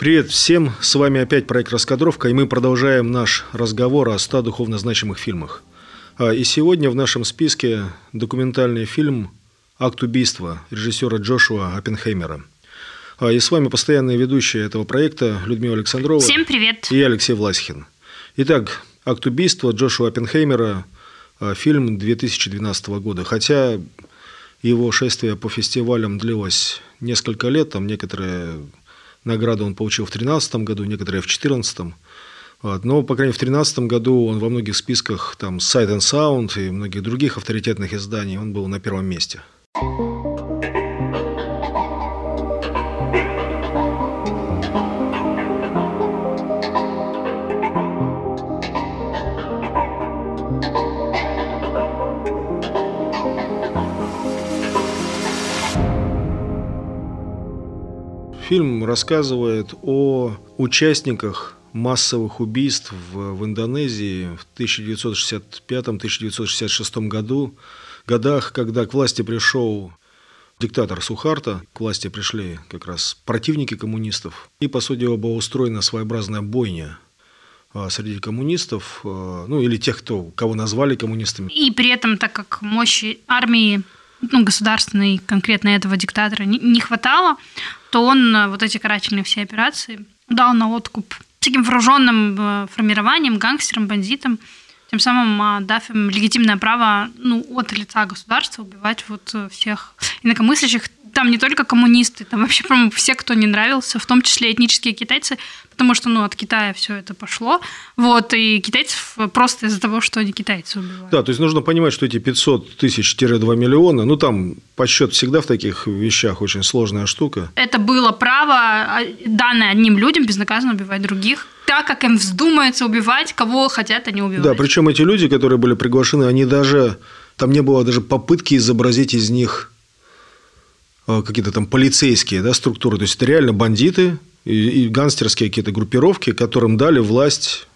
Привет всем, с вами опять проект «Раскадровка», и мы продолжаем наш разговор о 100 духовно значимых фильмах. А, и сегодня в нашем списке документальный фильм «Акт убийства» режиссера Джошуа Оппенхеймера. А, и с вами постоянные ведущие этого проекта Людмила Александрова. Всем привет. И Алексей Власихин. Итак, «Акт убийства» Джошуа Оппенхеймера, а, фильм 2012 года. Хотя его шествие по фестивалям длилось несколько лет, там некоторые Награду он получил в 2013 году, некоторые в 2014. Вот. Но, по крайней мере, в 2013 году он во многих списках там Sight and Sound и многих других авторитетных изданий он был на первом месте. Фильм рассказывает о участниках массовых убийств в, в Индонезии в 1965-1966 году, годах, когда к власти пришел диктатор Сухарта, к власти пришли как раз противники коммунистов, и, по сути, была устроена своеобразная бойня а, среди коммунистов, а, ну или тех, кто, кого назвали коммунистами. И при этом, так как мощи армии ну, государственной, конкретно этого диктатора, не, не хватало, то он э, вот эти карательные все операции дал на откуп всяким вооруженным э, формированием, гангстерам, бандитам, тем самым а, дав им легитимное право ну, от лица государства убивать вот э, всех инакомыслящих. Там не только коммунисты, там вообще, по все, кто не нравился, в том числе этнические китайцы, потому что, ну, от Китая все это пошло. Вот, и китайцев просто из-за того, что они китайцы убивают. Да, то есть нужно понимать, что эти 500 тысяч-2 миллиона, ну, там подсчет всегда в таких вещах очень сложная штука. Это было право, а, данное одним людям, безнаказанно убивать других так, как им вздумается убивать, кого хотят они убивать. Да, причем эти люди, которые были приглашены, они даже, там не было даже попытки изобразить из них какие-то там полицейские да, структуры. То есть это реально бандиты, и, гангстерские какие-то группировки, которым дали власть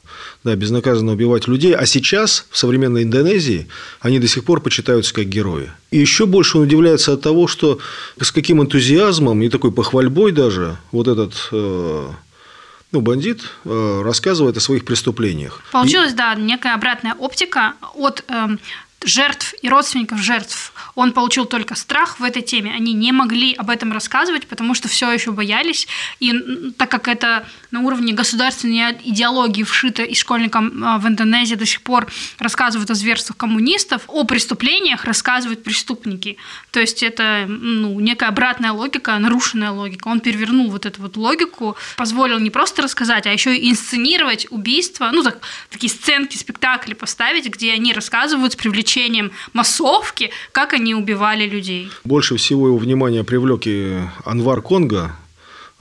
да, безнаказанно убивать людей. А сейчас, в современной Индонезии, они до сих пор почитаются как герои. И еще больше он удивляется от того, что с каким энтузиазмом и такой похвальбой даже вот этот э, ну, бандит э, рассказывает о своих преступлениях. Получилась, и... да, некая обратная оптика от э, жертв и родственников жертв он получил только страх в этой теме. Они не могли об этом рассказывать, потому что все еще боялись. И так как это на уровне государственной идеологии вшито и школьникам а, в Индонезии до сих пор рассказывают о зверствах коммунистов, о преступлениях рассказывают преступники. То есть это ну, некая обратная логика, нарушенная логика. Он перевернул вот эту вот логику, позволил не просто рассказать, а еще и инсценировать убийства, ну так, такие сценки, спектакли поставить, где они рассказывают с привлечением массовки, как они они убивали людей. Больше всего его внимание привлек и Анвар Конга,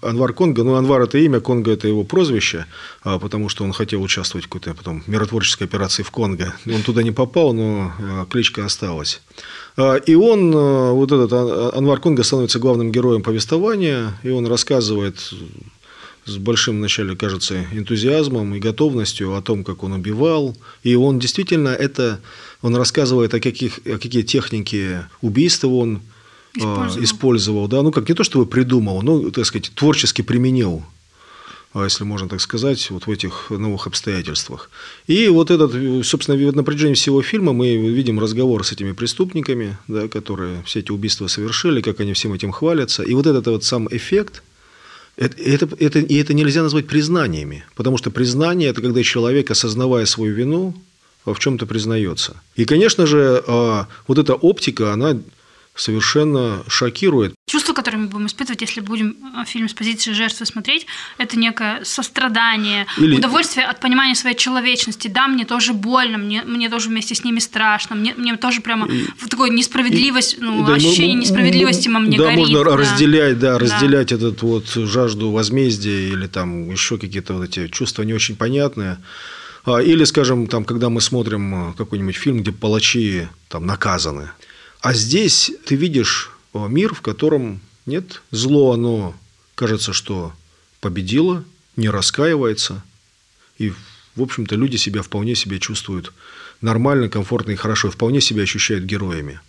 Анвар Конга, ну, Анвар – это имя, Конга – это его прозвище, а, потому что он хотел участвовать в какой-то потом миротворческой операции в Конго. Он туда не попал, но а, кличка осталась. А, и он, вот этот Анвар Конга становится главным героем повествования, и он рассказывает с большим вначале, кажется, энтузиазмом и готовностью о том, как он убивал. И он действительно это, он рассказывает о, каких, о какие техники убийства он а, использовал. использовал, да, ну как не то чтобы придумал, но, так сказать, творчески применил а, если можно так сказать, вот в этих новых обстоятельствах. И вот этот, собственно, на протяжении всего фильма мы видим разговор с этими преступниками, да, которые все эти убийства совершили, как они всем этим хвалятся. И вот этот вот сам эффект, это, это, и это нельзя назвать признаниями, потому что признание – это когда человек, осознавая свою вину, в чем-то признается. И, конечно же, а, вот эта оптика, она совершенно шокирует. Чувство, которое мы будем испытывать, если будем э, фильм с позиции жертвы смотреть, это некое сострадание, Или... удовольствие от понимания своей человечности. Да, мне тоже больно, мне, мне тоже вместе с ними страшно, мне, мне тоже прямо и... такое несправедливость, ну, да, ощущение несправедливости во мне да, горит. Можно да. разделять, да, разделять да. этот вот жажду возмездия или там еще какие-то вот эти чувства не очень понятные. А, или, скажем, там, когда мы смотрим э, какой-нибудь фильм, где палачи там наказаны. А здесь ты видишь э, мир, в котором нет зло, оно кажется, что победило, не раскаивается. И, в общем-то, люди себя вполне себя чувствуют нормально, комфортно и хорошо, и вполне себя ощущают героями.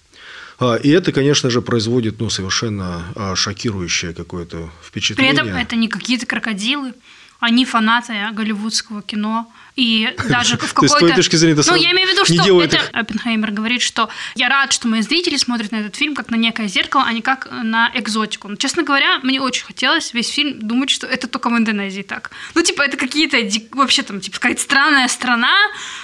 А, и это, конечно же, производит ну, совершенно а, шокирующее какое-то впечатление. При этом это не какие-то крокодилы, они фанаты голливудского кино, и даже в какой-то... с твоей точки зрения, Ну, я имею в виду, что это... Оппенхеймер говорит, что я рад, что мои зрители смотрят на этот фильм как на некое зеркало, а не как на экзотику. Но, честно говоря, мне очень хотелось весь фильм думать, что это только в Индонезии так. Ну, типа, это какие-то вообще там, типа, какая-то странная страна,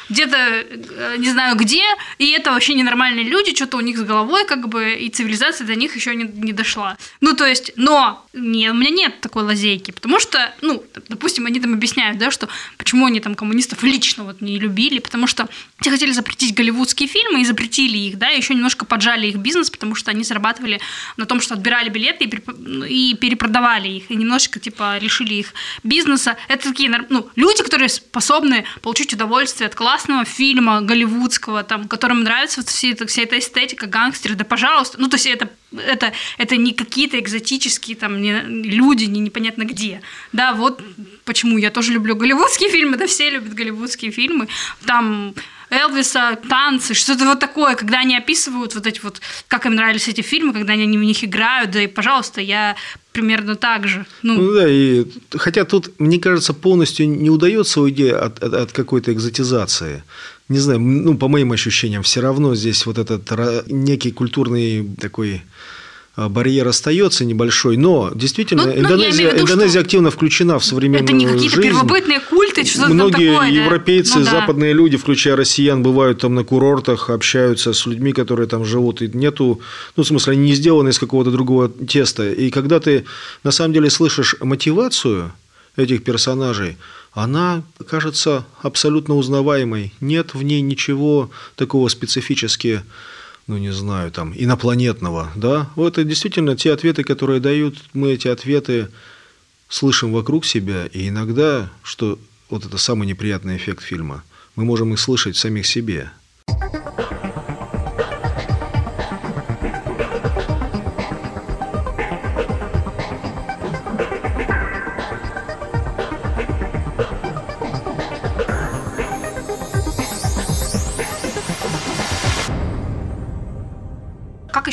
где-то э, не знаю где, и это вообще ненормальные люди, что-то у них с головой, как бы, и цивилизация до них еще не, не дошла. Ну, то есть, но не, у меня нет такой лазейки, потому что, ну, допустим, они там объясняют, да, что почему они там коммунисты коммунистов лично вот не любили, потому что те хотели запретить голливудские фильмы и запретили их, да, еще немножко поджали их бизнес, потому что они зарабатывали на том, что отбирали билеты и, перепродавали их, и немножечко, типа, лишили их бизнеса. Это такие, ну, люди, которые способны получить удовольствие от классного фильма голливудского, там, которым нравится вот вся, вся эта эстетика, гангстеры, да, пожалуйста. Ну, то есть это это, это не какие-то экзотические там не, люди, не непонятно где. Да, вот почему я тоже люблю голливудские фильмы, да, все любят голливудские фильмы. Там Элвиса, танцы, что-то вот такое, когда они описывают вот эти вот, как им нравились эти фильмы, когда они в них играют, да и, пожалуйста, я примерно так же. Ну, ну да, и хотя тут, мне кажется, полностью не удается уйти от, от, от какой-то экзотизации. Не знаю, ну, по моим ощущениям, все равно здесь вот этот некий культурный такой а, барьер остается небольшой, но действительно ну, Индонезия, виду, Индонезия активно включена в современную жизнь. Это не какие-то первобытные культы, что-то Многие такое, европейцы, ну, да. западные люди, включая россиян, бывают там на курортах, общаются с людьми, которые там живут, и нету, ну, в смысле, они не сделаны из какого-то другого теста. И когда ты на самом деле слышишь мотивацию этих персонажей, она кажется абсолютно узнаваемой. Нет в ней ничего такого специфически ну не знаю, там, инопланетного, да, вот это действительно те ответы, которые дают, мы эти ответы слышим вокруг себя, и иногда, что вот это самый неприятный эффект фильма, мы можем их слышать самих себе.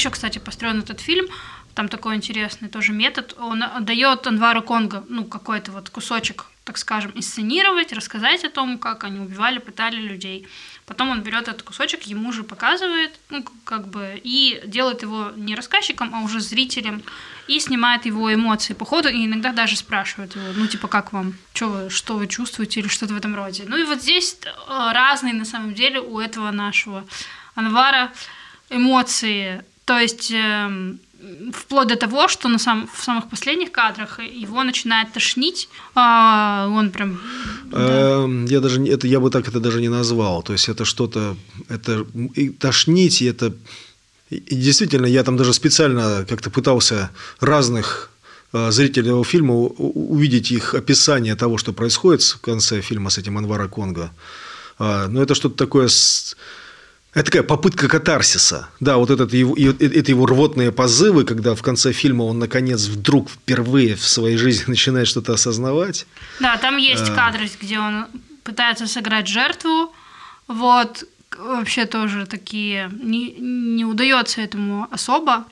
Еще, кстати, построен этот фильм. Там такой интересный тоже метод. Он дает Анвару Конго, ну, какой-то вот кусочек, так скажем, инсценировать, рассказать о том, как они убивали, пытали людей. Потом он берет этот кусочек, ему же показывает, ну, как бы, и делает его не рассказчиком, а уже зрителем, и снимает его эмоции по ходу, и иногда даже спрашивает его, ну, типа, как вам, что вы, что вы чувствуете, или что-то в этом роде. Ну, и вот здесь э, разные, на самом деле, у этого нашего Анвара эмоции то есть эм, вплоть до того, что на сам, в самых последних кадрах его начинает тошнить, а он прям... Да. Эм, я даже это я бы так это даже не назвал. То есть это что-то, это и тошнить, и это и действительно я там даже специально как-то пытался разных э, зрителей этого фильма увидеть их описание того, что происходит в конце фильма с этим Анвара Конго. А, но это что-то такое с это такая попытка катарсиса. Да, вот этот его, это его рвотные позывы, когда в конце фильма он, наконец, вдруг впервые в своей жизни начинает что-то осознавать. Да, там есть а... кадры, где он пытается сыграть жертву. Вот, вообще тоже такие... Не, не удается этому особо.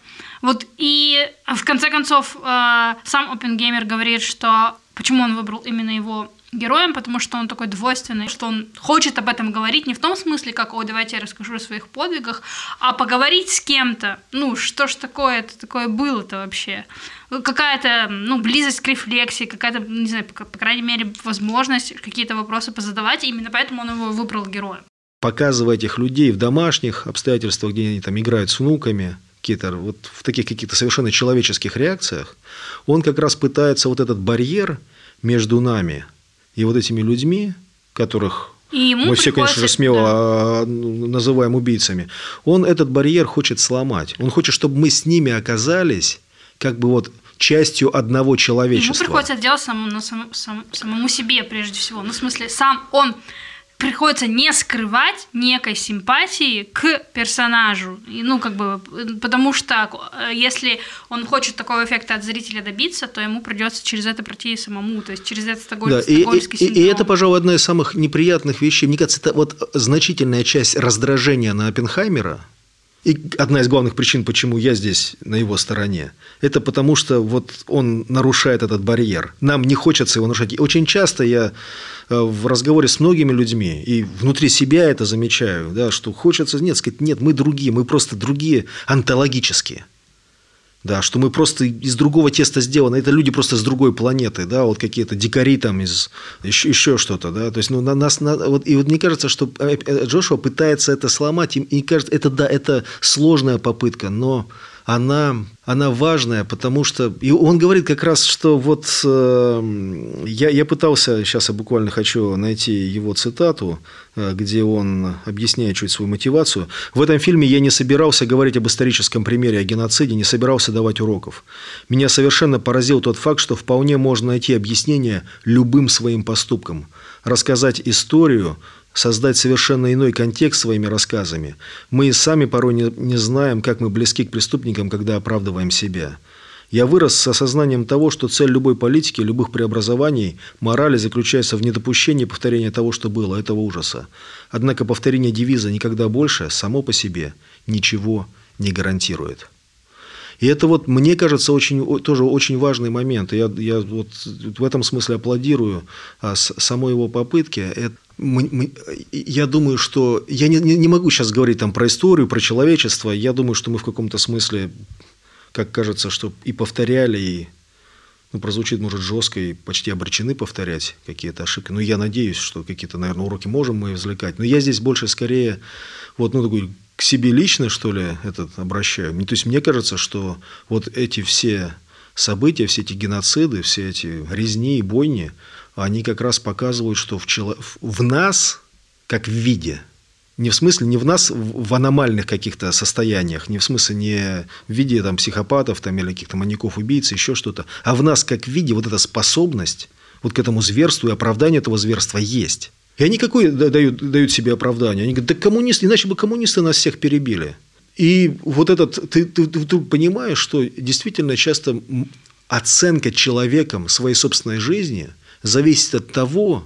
Вот, и в конце концов э, сам Опенгеймер говорит, что почему он выбрал именно его героем, потому что он такой двойственный, что он хочет об этом говорить не в том смысле, как, о, давайте я расскажу о своих подвигах, а поговорить с кем-то. Ну, что ж такое это такое было-то вообще? Какая-то, ну, близость к рефлексии, какая-то, не знаю, по, по крайней мере, возможность какие-то вопросы позадавать, и именно поэтому он его выбрал героем. Показывая этих людей в домашних обстоятельствах, где они там играют с внуками, какие-то вот в таких каких-то совершенно человеческих реакциях, он как раз пытается вот этот барьер между нами и вот этими людьми, которых и мы все, конечно же, смело да. А, называем убийцами, он этот барьер хочет сломать. Он хочет, чтобы мы с ними оказались как бы вот частью одного человечества. Ему приходится делать самому, сам, сам, самому себе прежде всего. Ну, в смысле, сам он приходится не скрывать некой симпатии к персонажу. И, ну, как бы, потому что э, если он хочет такого эффекта от зрителя добиться, то ему придется через это пройти самому, то есть через этот стокголь... да, и, и, и, и это, пожалуй, одна из самых неприятных вещей. Мне кажется, это вот значительная часть раздражения на Оппенхаймера, и одна из главных причин, почему я здесь на его стороне, это потому что вот он нарушает этот барьер. Нам не хочется его нарушать. И очень часто я э, в разговоре с многими людьми и внутри себя это замечаю, да, что хочется, нет, сказать, нет, мы другие, мы просто другие онтологические. Да, что мы просто из другого теста сделаны. Это люди просто с другой планеты, да, вот какие-то дикари там из еще, еще что-то, да. То есть, ну, на нас, на, вот, и вот мне кажется, что э, э, Джошуа пытается это сломать, и, и кажется, это, да, это сложная попытка, но она, она важная, потому что... И он говорит как раз, что вот э, я, я пытался, сейчас я буквально хочу найти его цитату, э, где он объясняет чуть свою мотивацию. В этом фильме я не собирался говорить об историческом примере о геноциде, не собирался давать уроков. Меня совершенно поразил тот факт, что вполне можно найти объяснение любым своим поступкам. Рассказать историю создать совершенно иной контекст своими рассказами. Мы и сами порой не, не знаем, как мы близки к преступникам, когда оправдываем себя. Я вырос с осознанием того, что цель любой политики, любых преобразований, морали заключается в недопущении повторения того, что было, этого ужаса. Однако повторение девиза «никогда больше» само по себе ничего не гарантирует. И это вот, мне кажется, очень, тоже очень важный момент. я, я вот в этом смысле аплодирую а, самой его попытке. Это, мы, мы, я думаю, что... Я не, не могу сейчас говорить там про историю, про человечество. Я думаю, что мы в каком-то смысле, как кажется, что и повторяли, и ну, прозвучит, может, жестко, и почти обречены повторять какие-то ошибки. Но я надеюсь, что какие-то, наверное, уроки можем мы извлекать. Но я здесь больше скорее вот, ну, такой к себе лично, что ли, этот обращаю. То есть мне кажется, что вот эти все события, все эти геноциды, все эти резни и бойни, они как раз показывают, что в, чело... в нас, как в виде, не в смысле, не в нас в аномальных каких-то состояниях, не в смысле не в виде там, психопатов там, или каких-то маньяков, убийц, еще что-то, а в нас как в виде вот эта способность вот к этому зверству и оправданию этого зверства есть. И они какое дают, дают себе оправдание? Они говорят, да коммунисты, иначе бы коммунисты нас всех перебили. И вот этот, ты, ты, ты, ты понимаешь, что действительно часто оценка человеком своей собственной жизни зависит от того,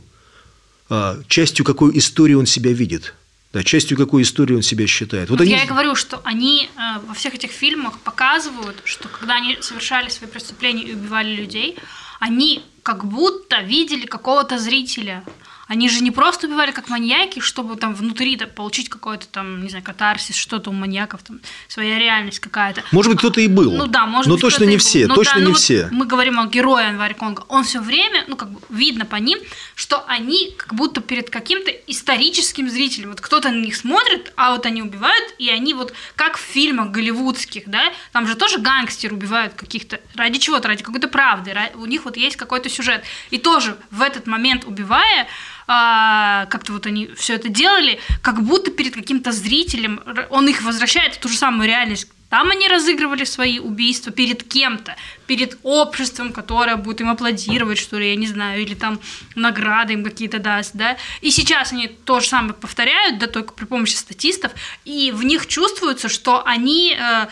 а, частью какой истории он себя видит. Да, частью какой истории он себя считает. Вот, вот они... Я и говорю, что они э, во всех этих фильмах показывают, что когда они совершали свои преступления и убивали людей, они как будто видели какого-то зрителя. Они же не просто убивали как маньяки, чтобы там внутри -то получить какой-то там, не знаю, катарсис, что-то у маньяков, там своя реальность какая-то. Может быть, кто-то и был. Ну да, может но быть, точно не все, ну, точно да, не ну, все. Вот мы говорим о герое Анваре Конго. Он все время, ну как бы видно по ним, что они как будто перед каким-то историческим зрителем. Вот кто-то на них смотрит, а вот они убивают, и они вот как в фильмах голливудских, да, там же тоже гангстеры убивают каких-то ради чего-то, ради какой-то правды, у них вот есть какой-то сюжет. И тоже в этот момент убивая, а, как-то вот они все это делали, как будто перед каким-то зрителем он их возвращает в ту же самую реальность. Там они разыгрывали свои убийства перед кем-то, перед обществом, которое будет им аплодировать, что ли, я не знаю, или там награды им какие-то даст, да. И сейчас они то же самое повторяют, да, только при помощи статистов, и в них чувствуется, что они э,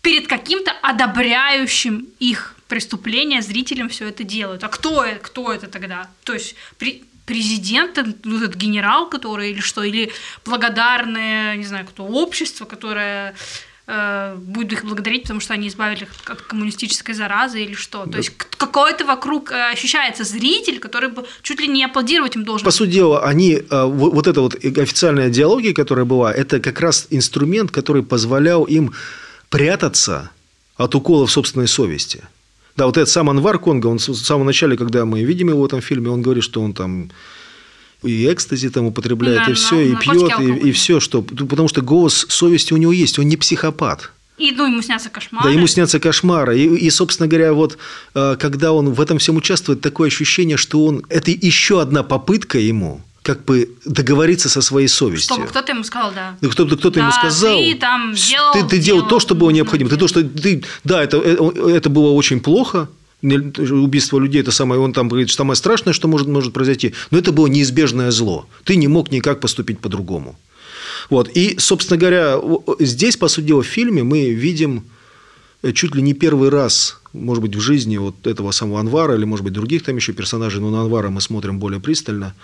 перед каким-то одобряющим их преступление зрителям все это делают. А кто, кто это тогда? То есть при, президент, ну, этот генерал, который или что, или благодарное, не знаю, кто, общество, которое э, будет их благодарить, потому что они избавили их от коммунистической заразы или что. Да. То есть какой-то вокруг э, ощущается зритель, который бы чуть ли не аплодировать им должен. По сути дела, они, э, вот эта вот официальная диалогия, которая была, это как раз инструмент, который позволял им прятаться от уколов собственной совести. Да, вот этот сам Анвар Конга, он с самого начала, когда мы видим его в этом фильме, он говорит, что он там и экстази там употребляет, да, и все, и пьет, и, и все, что. Потому что голос совести у него есть, он не психопат. И ну, ему снятся кошмары. Да, ему снятся кошмары. И, и, собственно говоря, вот э, когда он в этом всем участвует, такое ощущение, что он. Это еще одна попытка ему как бы договориться со своей совестью. Чтобы кто-то ему сказал, да. Кто-то кто да, ему сказал. Ты там делал, ты, ты делал, делал то, что было необходимо. Ты то, что ты, да, это, э, это было очень плохо, убийство людей, это самое, он там говорит, что самое страшное, что может, может произойти, но это было неизбежное зло. Ты не мог никак поступить по-другому. Вот. И, собственно говоря, здесь, по сути дела, в фильме мы видим э, чуть ли не первый раз, может быть, в жизни вот этого самого Анвара или, может быть, других там еще персонажей, но на Анвара мы смотрим более пристально,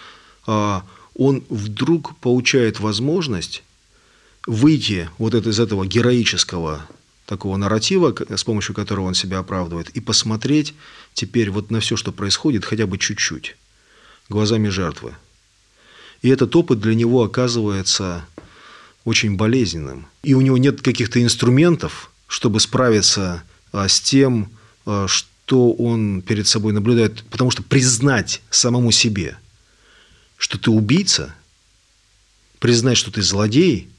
он вдруг получает возможность выйти вот из этого героического такого нарратива, с помощью которого он себя оправдывает, и посмотреть теперь вот на все, что происходит, хотя бы чуть-чуть, глазами жертвы. И этот опыт для него оказывается очень болезненным. И у него нет каких-то инструментов, чтобы справиться а, с тем, а, что он перед собой наблюдает. Потому что признать самому себе, что ты убийца, признать, что ты злодей –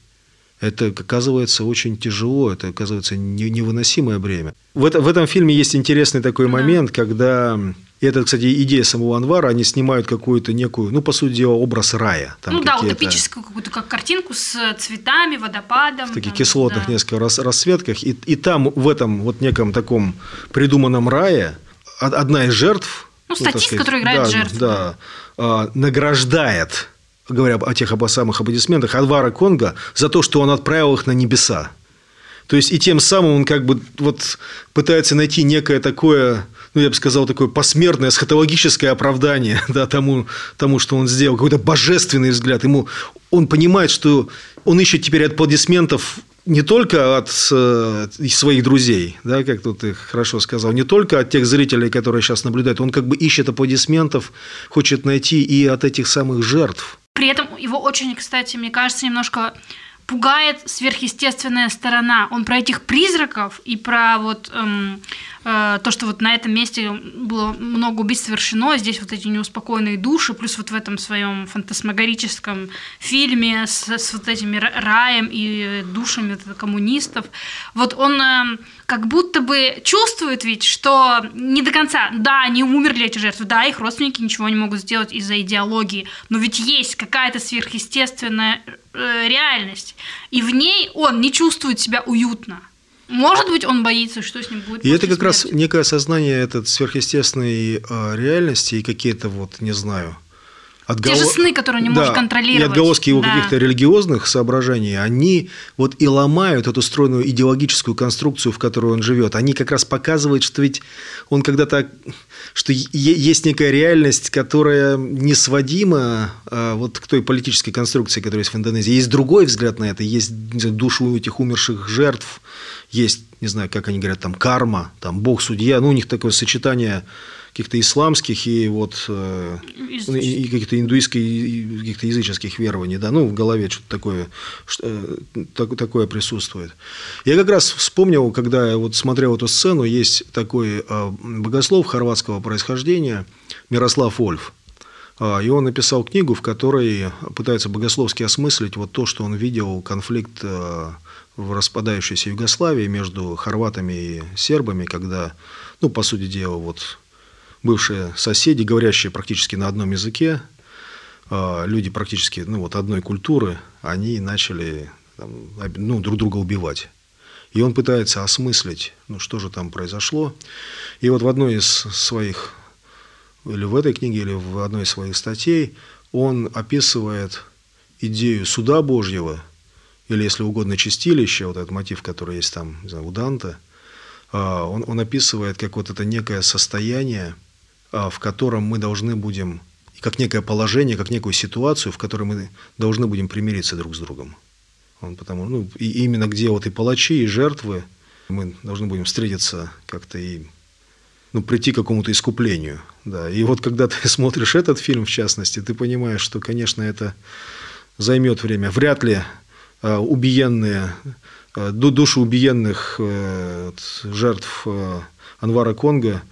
это оказывается очень тяжело, это оказывается невыносимое бремя. В, это, в этом фильме есть интересный такой да. момент, когда и это, кстати, идея самого Анвара, они снимают какую-то некую, ну, по сути дела, образ рая. Там ну да, утопическую какую-то как картинку с цветами, водопадом. В таких там, кислотных да. несколько рас, расцветках. И, и там, в этом вот неком таком придуманном рае, одна из жертв... Ну, статист, сказать, который играет да, жертву. Да, да, награждает говоря о тех об самых аплодисментах, Альвара Конга за то, что он отправил их на небеса. То есть, и тем самым он как бы вот пытается найти некое такое, ну, я бы сказал, такое посмертное, схотологическое оправдание да, тому, тому, что он сделал, какой-то божественный взгляд. Ему, он понимает, что он ищет теперь аплодисментов не только от э, своих друзей, да, как тут ты хорошо сказал, не только от тех зрителей, которые сейчас наблюдают, он как бы ищет аплодисментов, хочет найти и от этих самых жертв. При этом его очень, кстати, мне кажется, немножко пугает сверхъестественная сторона. Он про этих призраков и про вот эм, то, что вот на этом месте было много убийств совершено, здесь вот эти неуспокоенные души, плюс вот в этом своем фантасмагорическом фильме с, с вот этими раем и душами коммунистов. Вот он э, как будто бы чувствует ведь, что не до конца, да, они умерли эти жертвы, да, их родственники ничего не могут сделать из-за идеологии, но ведь есть какая-то сверхъестественная э, реальность, и в ней он не чувствует себя уютно. Может быть, он боится, что с ним будет. И это как смерти. раз некое осознание этот сверхъестественной э, реальности и какие-то вот, не знаю, отгол... Те же сны, которые не да, можешь контролировать. И отголоски его да. каких-то религиозных соображений, они вот и ломают эту стройную идеологическую конструкцию, в которой он живет. Они как раз показывают, что ведь он когда-то что есть некая реальность, которая не сводима а вот к той политической конструкции, которая есть в Индонезии. Есть другой взгляд на это, есть душу этих умерших жертв, есть, не знаю, как они говорят, там карма, там бог-судья, ну, у них такое сочетание каких-то исламских и вот э, и каких-то индуистских и каких-то языческих верований, да, ну в голове что-то такое, что, так, такое присутствует. Я как раз вспомнил, когда я вот смотрел эту сцену, есть такой э, богослов хорватского происхождения Мирослав Ольф. А, и он написал книгу, в которой пытается богословски осмыслить вот то, что он видел конфликт э, в распадающейся Югославии между хорватами и сербами, когда, ну, по сути дела, вот бывшие соседи, говорящие практически на одном языке, а, люди практически ну, вот одной культуры, они начали там, ну, друг друга убивать. И он пытается осмыслить, ну, что же там произошло. И вот в одной из своих, или в этой книге, или в одной из своих статей, он описывает идею суда Божьего, или, если угодно, чистилища, вот этот мотив, который есть там, не знаю, у Данта, а, он, он описывает как вот это некое состояние, в котором мы должны будем, как некое положение, как некую ситуацию, в которой мы должны будем примириться друг с другом. Он потому, ну, и именно где вот и палачи, и жертвы, мы должны будем встретиться как-то и ну, прийти к какому-то искуплению. Да. И вот когда ты смотришь этот фильм, в частности, ты понимаешь, что, конечно, это займет время. Вряд ли э, убиенные, э, души убиенных э, жертв э, Анвара Конга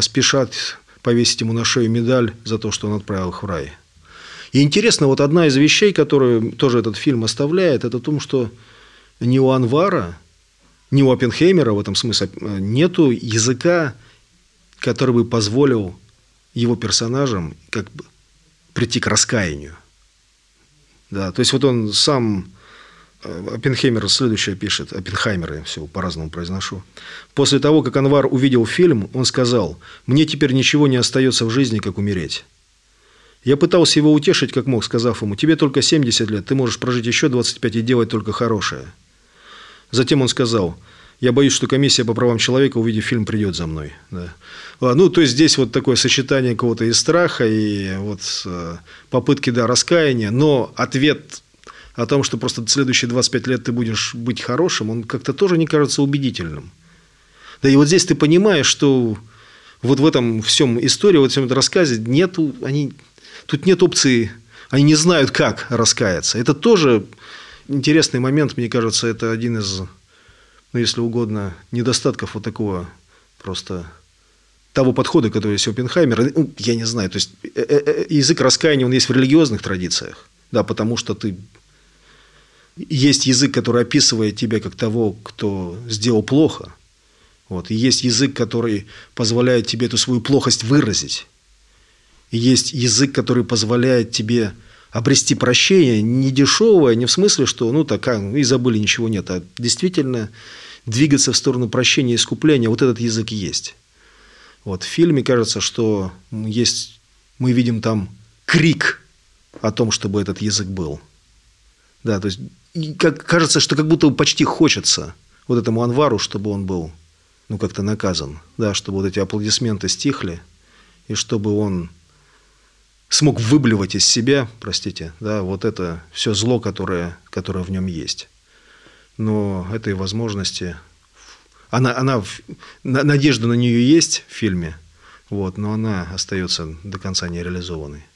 спешат повесить ему на шею медаль за то, что он отправил их в рай. И интересно, вот одна из вещей, которую тоже этот фильм оставляет, это то, что ни у Анвара, ни у Оппенхеймера в этом смысле нету языка, который бы позволил его персонажам как бы прийти к раскаянию. Да, то есть вот он сам Оппенхеймер следующее пишет. Оппенхаймер, я все по-разному произношу. После того, как Анвар увидел фильм, он сказал, «Мне теперь ничего не остается в жизни, как умереть». Я пытался его утешить, как мог, сказав ему, «Тебе только 70 лет, ты можешь прожить еще 25 и делать только хорошее». Затем он сказал, «Я боюсь, что комиссия по правам человека, увидев фильм, придет за мной». Да. Ну, то есть, здесь вот такое сочетание кого-то и страха, и вот э, попытки, да, раскаяния, но ответ о том, что просто следующие 25 лет ты будешь быть хорошим, он как-то тоже не кажется убедительным. Да и вот здесь ты понимаешь, что вот в этом всем истории, вот в всем этом рассказе нету, они, тут нет опции, они не знают, как раскаяться. Это тоже интересный момент, мне кажется, это один из, ну, если угодно, недостатков вот такого просто того подхода, который есть у Оппенхаймера, ну, я не знаю, то есть э, э, э, язык раскаяния, он есть в религиозных традициях, да, потому что ты есть язык, который описывает тебя как того, кто сделал плохо. Вот. И есть язык, который позволяет тебе эту свою плохость выразить. И есть язык, который позволяет тебе обрести прощение не дешевое, не в смысле, что ну так, ну, и забыли, ничего нет, а действительно двигаться в сторону прощения и искупления, вот этот язык есть. Вот. В фильме кажется, что есть, мы видим там крик о том, чтобы этот язык был. Да, то есть как, кажется, что как будто почти хочется вот этому Анвару, чтобы он был ну, как-то наказан, да, чтобы вот эти аплодисменты стихли, и чтобы он смог выблевать из себя, простите, да, вот это все зло, которое, которое в нем есть. Но этой возможности, она, она, надежда на нее есть в фильме, вот, но она остается до конца нереализованной.